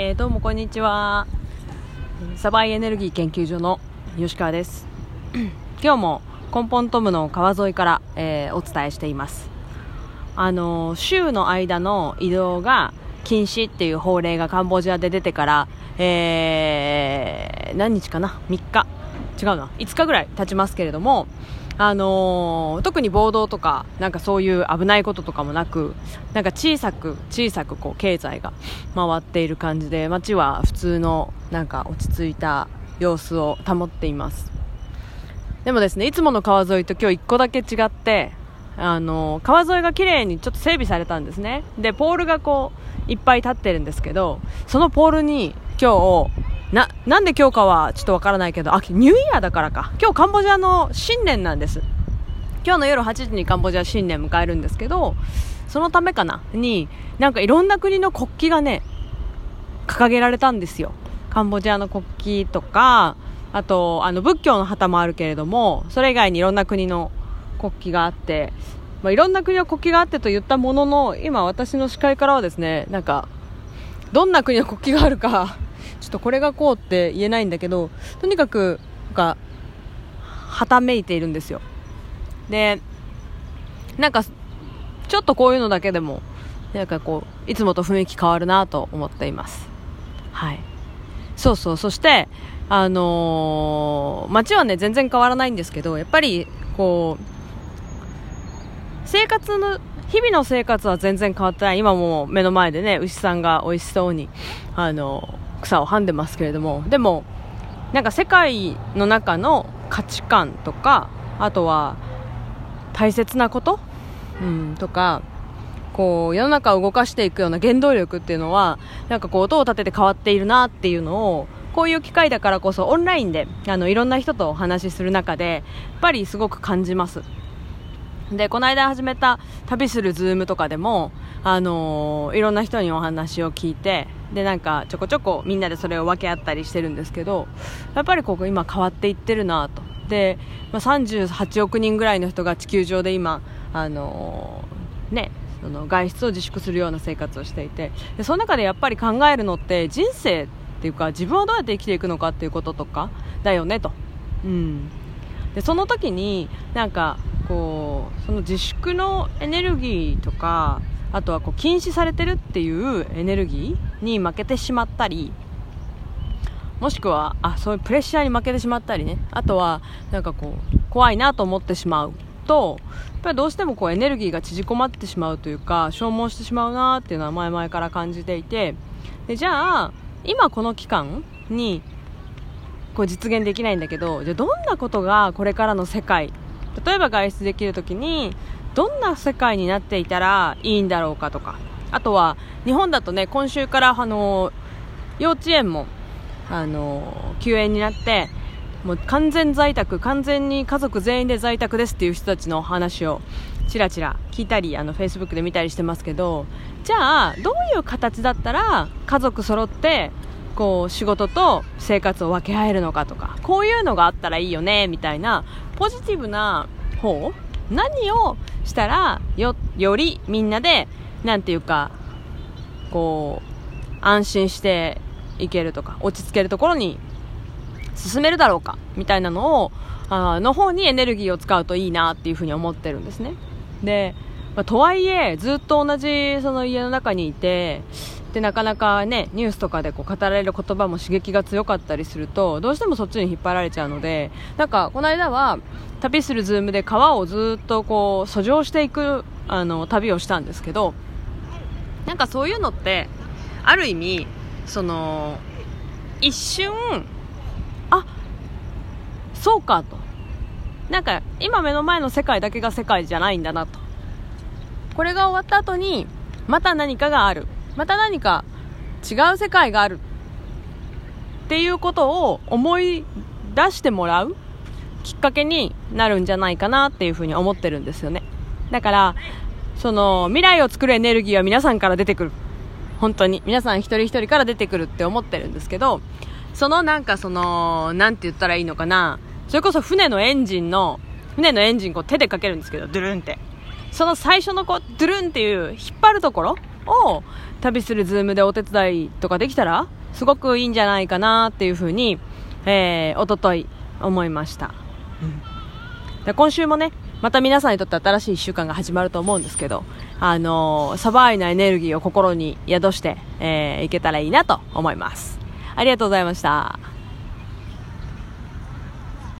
えー、どうもこんにちは。サバイエネルギー研究所の吉川です。今日も根本トムの川沿いから、えー、お伝えしています。あの週の間の移動が禁止っていう法令がカンボジアで出てから、えー、何日かな？3日？違うな。5日ぐらい経ちますけれどもあのー、特に暴動とかなんかそういう危ないこととかもなくなんか小さく小さくこう経済が回っている感じで街は普通のなんか落ち着いた様子を保っています。でもですねいつもの川沿いと今日1個だけ違ってあのー、川沿いが綺麗にちょっと整備されたんですね。でポールがこういっぱい立ってるんですけどそのポールに今日な、なんで今日かはちょっとわからないけど、あ、ニューイヤーだからか。今日カンボジアの新年なんです。今日の夜8時にカンボジア新年迎えるんですけど、そのためかな？に、なんかいろんな国の国旗がね、掲げられたんですよ。カンボジアの国旗とか、あと、あの、仏教の旗もあるけれども、それ以外にいろんな国の国旗があって、まあ、いろんな国の国旗があってと言ったものの、今私の視界からはですね、なんか、どんな国の国旗があるかちょっとこれがこうって言えないんだけどとにかくなんかはためいているんですよ。でなんかちょっとこういうのだけでもなんかこういつもと雰囲気変わるなと思っています。はい。そうそう。そしてあのー、街はね全然変わらないんですけどやっぱりこう生活の日々の生活は全然変わってない。今も目の前でね牛さんが美味しそうにあの草をはんでますけれどもでもなんか世界の中の価値観とかあとは大切なこと、うん、とかこう世の中を動かしていくような原動力っていうのはなんかこう音を立てて変わっているなっていうのをこういう機会だからこそオンラインであのいろんな人とお話しする中でやっぱりすごく感じます。でこの間始めた旅するズームとかでもあの、いろんな人にお話を聞いてでなんかちょこちょこみんなでそれを分け合ったりしてるんですけどやっぱりここ今変わっていってるなと。で、まあ、38億人ぐらいの人が地球上で今あの、ねその外出を自粛するような生活をしていてでその中でやっぱり考えるのって人生っていうか自分はどうやって生きていくのかっていうこととかだよねと、うん、でその時になんかこうその自粛のエネルギーとかあとはこう禁止されてるっていうエネルギーに負けてしまったりもしくはあそういうプレッシャーに負けてしまったりね。あとはなんかこう怖いなと思ってしまうとやっぱりどうしてもこうエネルギーが縮こまってしまうというか消耗してしまうなっていうのは前々から感じていて。でじゃあ今この期間にこう実現できないんだけどじゃあどんなことがこれからの世界例えば外出できる時にどんな世界になっていたらいいんだろうかとか。あとは日本だとね今週からあの幼稚園もあの休園になってもう完全在宅完全に家族全員で在宅ですっていう人たちの話をちらちら聞いたりあの Facebook で見たりしてますけどじゃあどういう形だったら家族揃ってこう仕事と生活を分け合えるのかとかこういうのがあったらいいよねみたいなポジティブな方何をしたらよよりみんなで何て言うかこう安心していけるとか落ち着けるところに進めるだろうかみたいなのをあの方にエネルギーを使うといいなっていうふうに思ってるんですね。で、まあ、とはいえずっと同じその家の中にいてでなかなかねニュースとかでこう語られる言葉も刺激が強かったりするとどうしてもそっちに引っ張られちゃうのでなんかこの間は旅するズームで川をずっとこう遡上していくあの旅をしたんですけどなんかそういうのってある意味その一瞬あそうかと。なんか今目の前の世界だけが世界じゃないんだなと。これが終わった後にまた何かがある。また何か違う世界がある。っていうことを思い出してもらうきっかけになるんじゃないかなっていうふうに思ってるんですよね。だからその未来を作るエネルギーは皆さんから出てくる。本当に。皆さん一人一人から出てくるって思ってるんですけどそのなんかそのなんて言ったらいいのかな。それこそ船のエンジンの船のエンジンこう手でかけるんですけどドゥルンって。その最初のこうドゥルンっていう引っ張るところを旅する Zoom でお手伝いとかできたらすごくいいんじゃないかなっていうふうに、えー、おととい思いました、うん、で今週もねまた皆さんにとって新しい1週間が始まると思うんですけど、あのー、サバイなエネルギーを心に宿して、えー、いけたらいいなと思います。ありがとうございました。